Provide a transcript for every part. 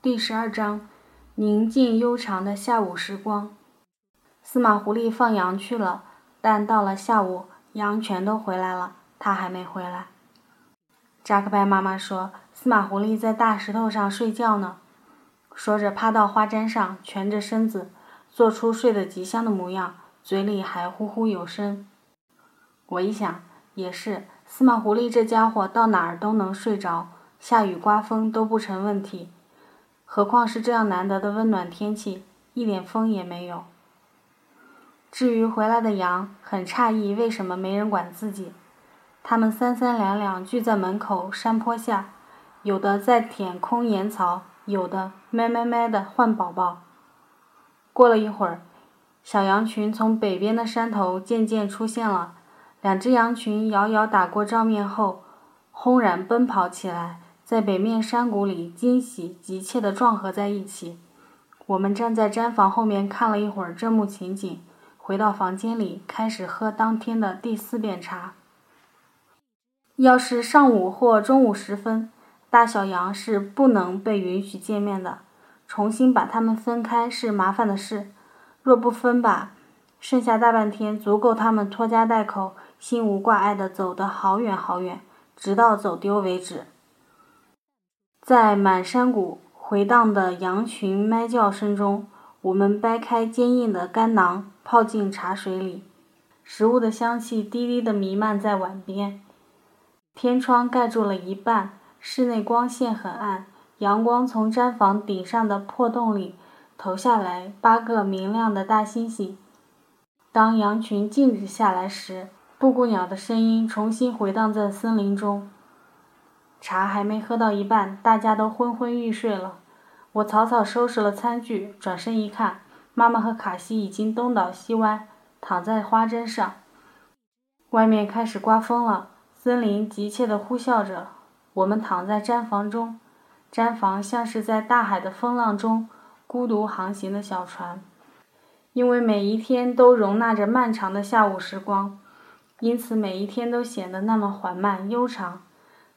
第十二章，宁静悠长的下午时光。司马狐狸放羊去了，但到了下午，羊全都回来了，他还没回来。扎克拜妈妈说：“司马狐狸在大石头上睡觉呢。”说着，趴到花毡上，蜷着身子，做出睡得极香的模样，嘴里还呼呼有声。我一想，也是，司马狐狸这家伙到哪儿都能睡着，下雨刮风都不成问题。何况是这样难得的温暖天气，一点风也没有。至于回来的羊，很诧异为什么没人管自己。它们三三两两聚在门口山坡下，有的在舔空岩槽，有的咩咩咩的换宝宝。过了一会儿，小羊群从北边的山头渐渐出现了。两只羊群遥遥打过照面后，轰然奔跑起来。在北面山谷里，惊喜急切地撞合在一起。我们站在毡房后面看了一会儿这幕情景，回到房间里开始喝当天的第四遍茶。要是上午或中午时分，大小羊是不能被允许见面的，重新把它们分开是麻烦的事。若不分吧，剩下大半天足够他们拖家带口、心无挂碍地走得好远好远，直到走丢为止。在满山谷回荡的羊群咩叫声中，我们掰开坚硬的干囊，泡进茶水里。食物的香气低低地弥漫在碗边。天窗盖住了一半，室内光线很暗。阳光从毡房顶上的破洞里投下来，八个明亮的大星星。当羊群静止下来时，布谷鸟的声音重新回荡在森林中。茶还没喝到一半，大家都昏昏欲睡了。我草草收拾了餐具，转身一看，妈妈和卡西已经东倒西歪，躺在花针上。外面开始刮风了，森林急切地呼啸着。我们躺在毡房中，毡房像是在大海的风浪中孤独航行的小船，因为每一天都容纳着漫长的下午时光，因此每一天都显得那么缓慢悠长。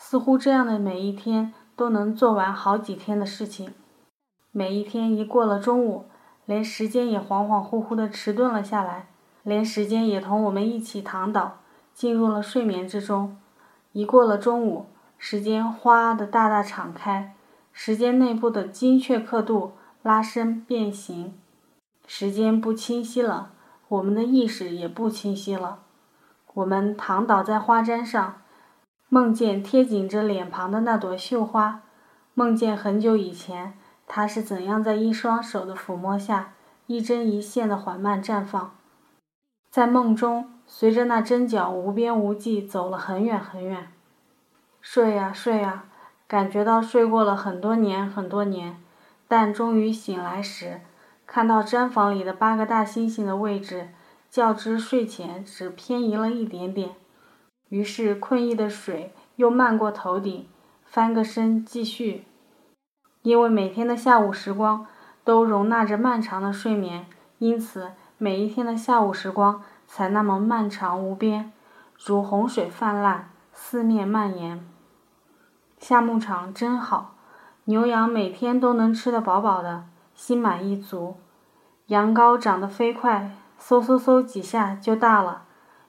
似乎这样的每一天都能做完好几天的事情。每一天一过了中午，连时间也恍恍惚惚的迟钝了下来，连时间也同我们一起躺倒，进入了睡眠之中。一过了中午，时间哗的大大敞开，时间内部的精确刻度拉伸变形，时间不清晰了，我们的意识也不清晰了。我们躺倒在花毡上。梦见贴紧着脸庞的那朵绣花，梦见很久以前，它是怎样在一双手的抚摸下，一针一线的缓慢绽放。在梦中，随着那针脚无边无际走了很远很远。睡呀睡呀，感觉到睡过了很多年很多年，但终于醒来时，看到毡房里的八个大猩猩的位置，较之睡前只偏移了一点点。于是，困意的水又漫过头顶，翻个身继续。因为每天的下午时光都容纳着漫长的睡眠，因此每一天的下午时光才那么漫长无边，如洪水泛滥，四面蔓延。下牧场真好，牛羊每天都能吃得饱饱的，心满意足。羊羔长得飞快，嗖嗖嗖几下就大了。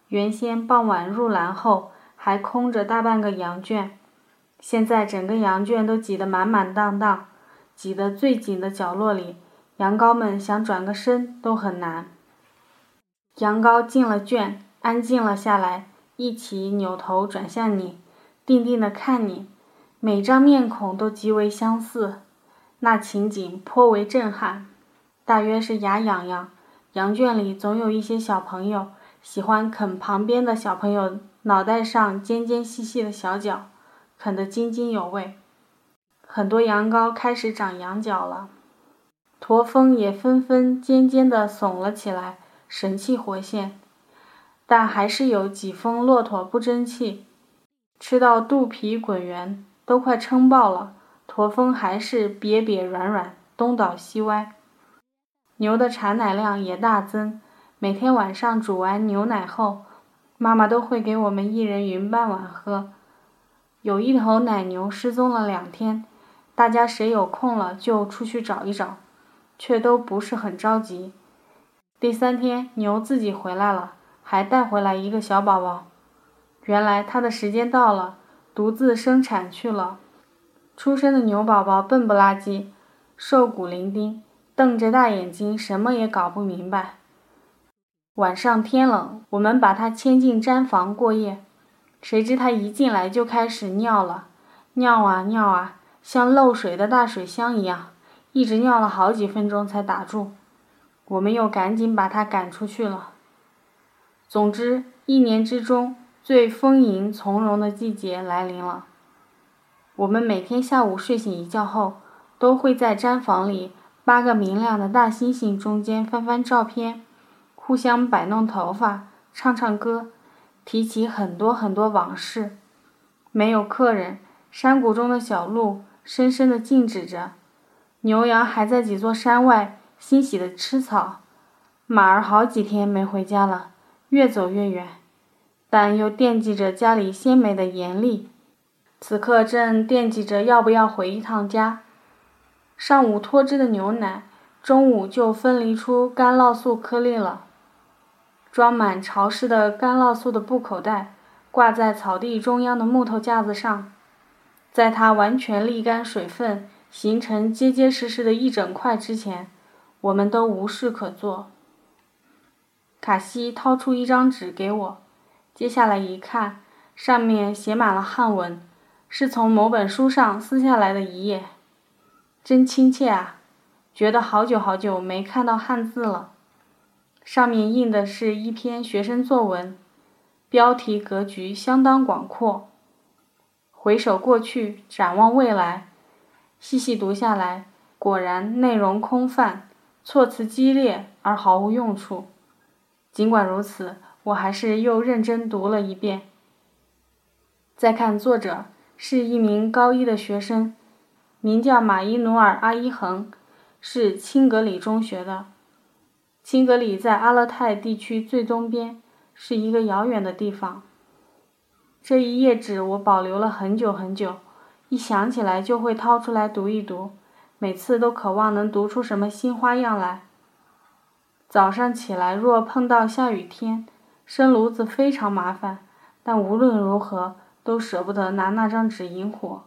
原先傍晚入栏后还空着大半个羊圈，现在整个羊圈都挤得满满当当，挤得最紧的角落里，羊羔们想转个身都很难。羊羔进了圈，安静了下来，一起扭头转向你，定定地看你，每张面孔都极为相似，那情景颇为震撼。大约是牙痒痒，羊圈里总有一些小朋友。喜欢啃旁边的小朋友脑袋上尖尖细细的小角，啃得津津有味。很多羊羔开始长羊角了，驼峰也纷纷尖尖地耸了起来，神气活现。但还是有几峰骆驼不争气，吃到肚皮滚圆，都快撑爆了，驼峰还是瘪瘪软软，东倒西歪。牛的产奶量也大增。每天晚上煮完牛奶后，妈妈都会给我们一人匀半碗喝。有一头奶牛失踪了两天，大家谁有空了就出去找一找，却都不是很着急。第三天，牛自己回来了，还带回来一个小宝宝。原来它的时间到了，独自生产去了。出生的牛宝宝笨不拉几，瘦骨伶仃，瞪着大眼睛，什么也搞不明白。晚上天冷，我们把它牵进毡房过夜。谁知它一进来就开始尿了，尿啊尿啊，像漏水的大水箱一样，一直尿了好几分钟才打住。我们又赶紧把它赶出去了。总之，一年之中最丰盈从容的季节来临了。我们每天下午睡醒一觉后，都会在毡房里八个明亮的大猩猩中间翻翻照片，互相摆弄头发，唱唱歌。提起很多很多往事，没有客人，山谷中的小路深深的静止着，牛羊还在几座山外欣喜地吃草，马儿好几天没回家了，越走越远，但又惦记着家里鲜美的盐粒，此刻正惦记着要不要回一趟家。上午脱脂的牛奶，中午就分离出干酪素颗粒了。装满潮湿的干酪素的布口袋挂在草地中央的木头架子上，在它完全沥干水分、形成结结实实的一整块之前，我们都无事可做。卡西掏出一张纸给我，接下来一看，上面写满了汉文，是从某本书上撕下来的一页，真亲切啊！觉得好久好久没看到汉字了。上面印的是一篇学生作文，标题格局相当广阔。回首过去，展望未来，细细读下来，果然内容空泛，措辞激烈而毫无用处。尽管如此，我还是又认真读了一遍。再看作者，是一名高一的学生，名叫马伊努尔·阿伊恒，是青格里中学的。新格里在阿勒泰地区最东边，是一个遥远的地方。这一页纸我保留了很久很久，一想起来就会掏出来读一读，每次都渴望能读出什么新花样来。早上起来若碰到下雨天，生炉子非常麻烦，但无论如何都舍不得拿那张纸引火。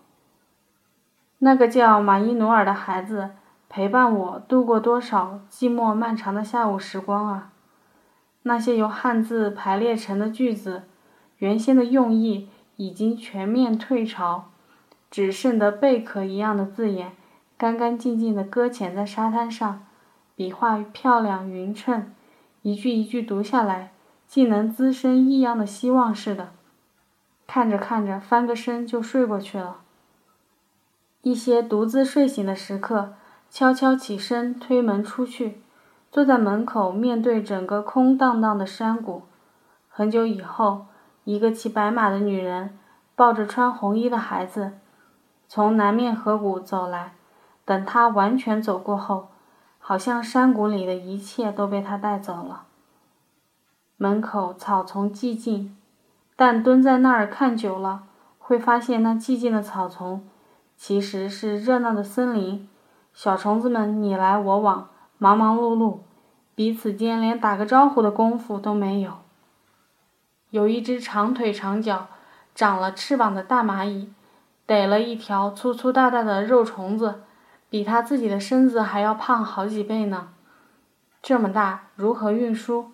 那个叫马伊努尔的孩子。陪伴我度过多少寂寞漫长的下午时光啊！那些由汉字排列成的句子，原先的用意已经全面退潮，只剩得贝壳一样的字眼，干干净净地搁浅在沙滩上，笔画漂亮匀称，一句一句读下来，竟能滋生异样的希望似的。看着看着，翻个身就睡过去了。一些独自睡醒的时刻。悄悄起身，推门出去，坐在门口，面对整个空荡荡的山谷。很久以后，一个骑白马的女人抱着穿红衣的孩子，从南面河谷走来。等她完全走过后，好像山谷里的一切都被她带走了。门口草丛寂静，但蹲在那儿看久了，会发现那寂静的草丛，其实是热闹的森林。小虫子们你来我往，忙忙碌碌，彼此间连打个招呼的功夫都没有。有一只长腿长脚、长了翅膀的大蚂蚁，逮了一条粗粗大大的肉虫子，比它自己的身子还要胖好几倍呢。这么大，如何运输？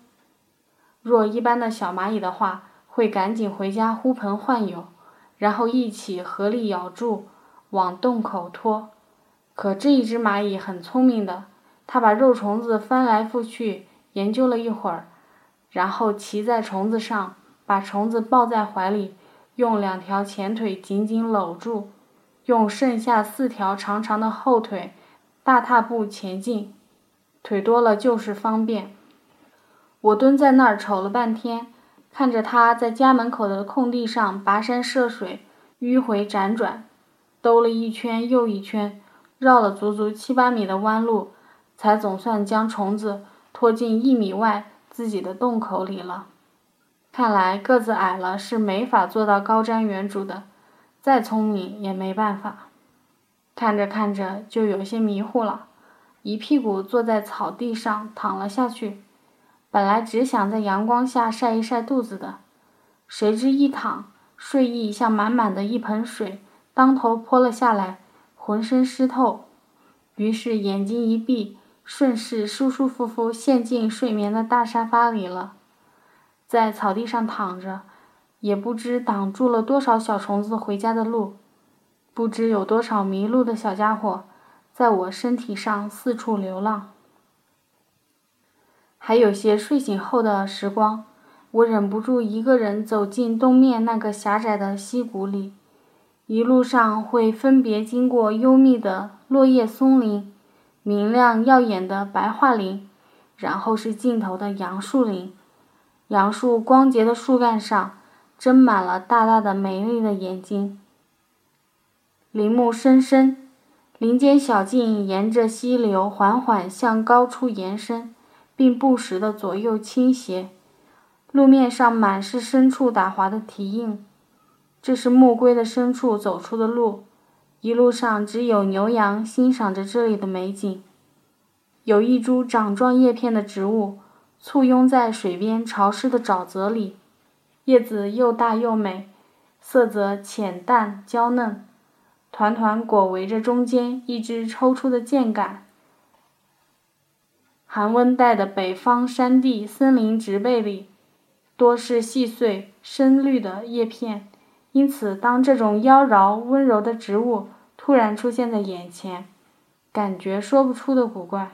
若一般的小蚂蚁的话，会赶紧回家呼朋唤友，然后一起合力咬住，往洞口拖。可这一只蚂蚁很聪明的，它把肉虫子翻来覆去研究了一会儿，然后骑在虫子上，把虫子抱在怀里，用两条前腿紧紧搂住，用剩下四条长长的后腿大踏步前进，腿多了就是方便。我蹲在那儿瞅了半天，看着它在家门口的空地上跋山涉水，迂回辗转，兜了一圈又一圈。绕了足足七八米的弯路，才总算将虫子拖进一米外自己的洞口里了。看来个子矮了是没法做到高瞻远瞩的，再聪明也没办法。看着看着就有些迷糊了，一屁股坐在草地上躺了下去。本来只想在阳光下晒一晒肚子的，谁知一躺，睡意像满满的一盆水当头泼了下来，浑身湿透。于是眼睛一闭，顺势舒舒服服陷进睡眠的大沙发里了。在草地上躺着，也不知挡住了多少小虫子回家的路。不知有多少迷路的小家伙，在我身体上四处流浪。还有些睡醒后的时光，我忍不住一个人走进东面那个狭窄的溪谷里。一路上会分别经过幽密的落叶松林、明亮耀眼的白桦林，然后是尽头的杨树林。杨树光洁的树干上，睁满了大大的美丽的眼睛。林木深深，林间小径沿着溪流缓缓向高处延伸，并不时的左右倾斜。路面上满是牲畜打滑的蹄印，这是牧龟的深处走出的路。一路上只有牛羊欣赏着这里的美景。有一株长状叶片的植物，簇拥在水边潮湿的沼泽里，叶子又大又美，色泽浅淡娇嫩。团团裹围着中间一只抽出的箭杆。寒温带的北方山地森林植被里，多是细碎深绿的叶片，因此当这种妖娆温柔的植物突然出现在眼前，感觉说不出的古怪，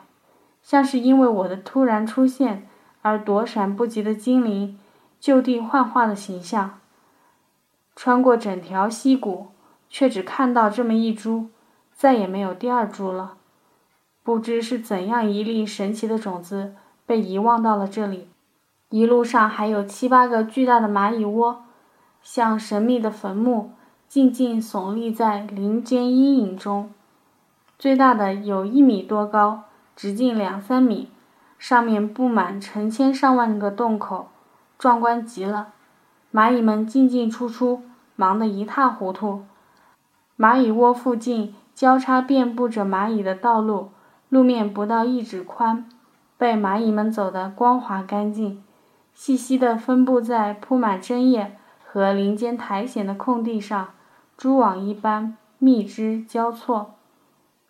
像是因为我的突然出现而躲闪不及的精灵就地幻化的形象，穿过整条溪谷。却只看到这么一株，再也没有第二株了。不知是怎样一粒神奇的种子被遗忘到了这里。一路上还有七八个巨大的蚂蚁窝，像神秘的坟墓，静静耸立在林间阴影中。最大的有一米多高，直径两三米，上面布满成千上万个洞口，壮观极了。蚂蚁们进进出出，忙得一塌糊涂。蚂蚁窝附近交叉遍布着蚂蚁的道路，路面不到一指宽，被蚂蚁们走得光滑干净，细细地分布在铺满针叶和林间苔藓的空地上，蛛网一般，密枝交错。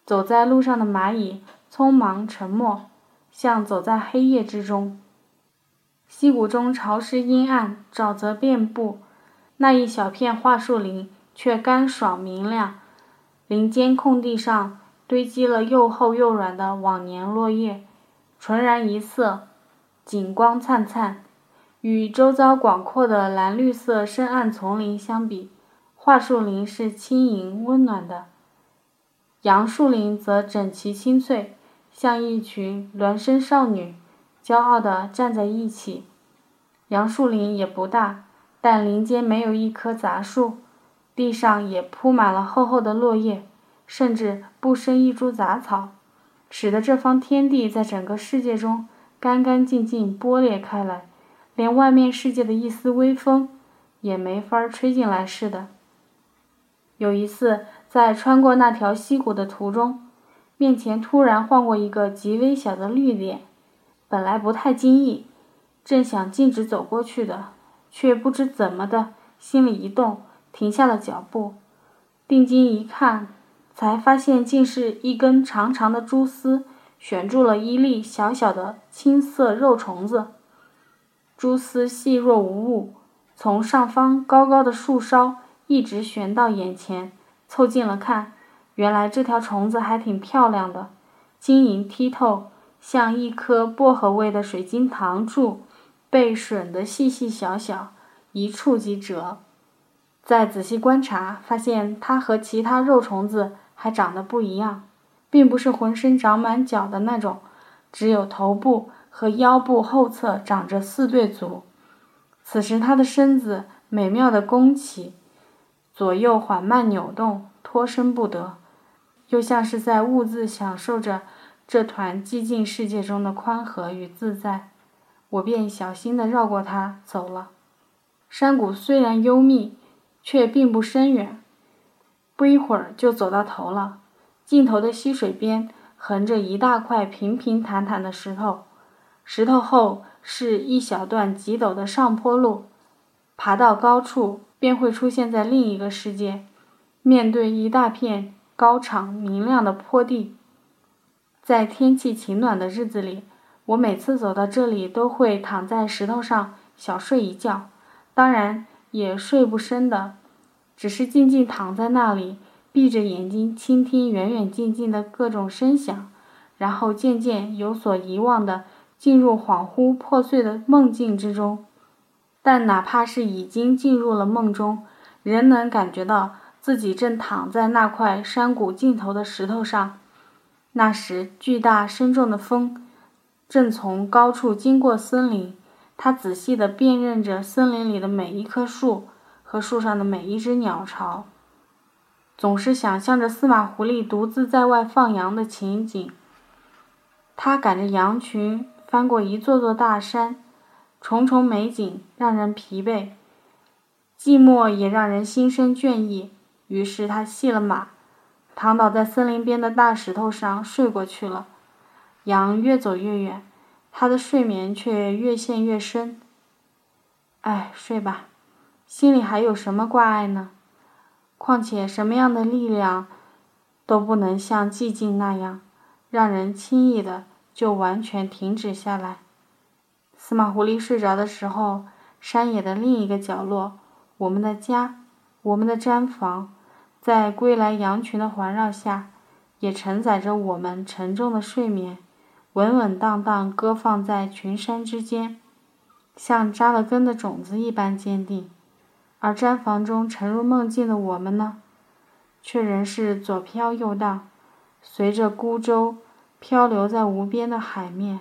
走在路上的蚂蚁匆忙沉默，像走在黑夜之中。溪谷中潮湿阴暗，沼泽遍布，那一小片桦树林。却干爽明亮，林间空地上堆积了又厚又软的往年落叶，纯然一色，景光灿灿。与周遭广阔的蓝绿色深暗丛林相比，桦树林是轻盈温暖的，杨树林则整齐清脆，像一群孪生少女，骄傲地站在一起。杨树林也不大，但林间没有一棵杂树。地上也铺满了厚厚的落叶，甚至不生一株杂草，使得这方天地在整个世界中干干净净剥裂开来，连外面世界的一丝微风也没法吹进来似的。有一次，在穿过那条溪谷的途中，面前突然晃过一个极微小的绿点，本来不太经意，正想径直走过去的，却不知怎么的，心里一动。停下了脚步，定睛一看，才发现竟是一根长长的蛛丝悬住了一粒小小的青色肉虫子。蛛丝细若无物，从上方高高的树梢一直悬到眼前。凑近了看，原来这条虫子还挺漂亮的，晶莹剔透，像一颗薄荷味的水晶糖柱，被吮得细细小小，一触即折。再仔细观察，发现它和其他肉虫子还长得不一样，并不是浑身长满角的那种，只有头部和腰部后侧长着四对足。此时他的身子美妙的弓起，左右缓慢扭动，脱身不得，又像是在兀自享受着这团寂静世界中的宽和与自在。我便小心地绕过它走了。山谷虽然幽密。却并不深远，不一会儿就走到头了。尽头的溪水边横着一大块平平坦坦的石头，石头后是一小段极陡的上坡路，爬到高处便会出现在另一个世界，面对一大片高敞明亮的坡地。在天气晴暖的日子里，我每次走到这里都会躺在石头上小睡一觉，当然也睡不深的。只是静静躺在那里，闭着眼睛倾听远远近近的各种声响，然后渐渐有所遗忘的进入恍惚破碎的梦境之中。但哪怕是已经进入了梦中，仍能感觉到自己正躺在那块山谷尽头的石头上。那时，巨大深重的风正从高处经过森林，他仔细地辨认着森林里的每一棵树。和树上的每一只鸟巢，总是想象着司马狐狸独自在外放羊的情景。他赶着羊群翻过一座座大山，重重美景让人疲惫，寂寞也让人心生倦意。于是他系了马，躺倒在森林边的大石头上睡过去了。羊越走越远，他的睡眠却越陷越深。哎，睡吧。心里还有什么挂碍呢？况且什么样的力量都不能像寂静那样，让人轻易的就完全停止下来。司马狐狸睡着的时候，山野的另一个角落，我们的家，我们的毡房，在归来羊群的环绕下，也承载着我们沉重的睡眠，稳稳当当搁放在群山之间，像扎了根的种子一般坚定。而毡房中沉入梦境的我们呢，却仍是左飘右荡，随着孤舟漂流在无边的海面。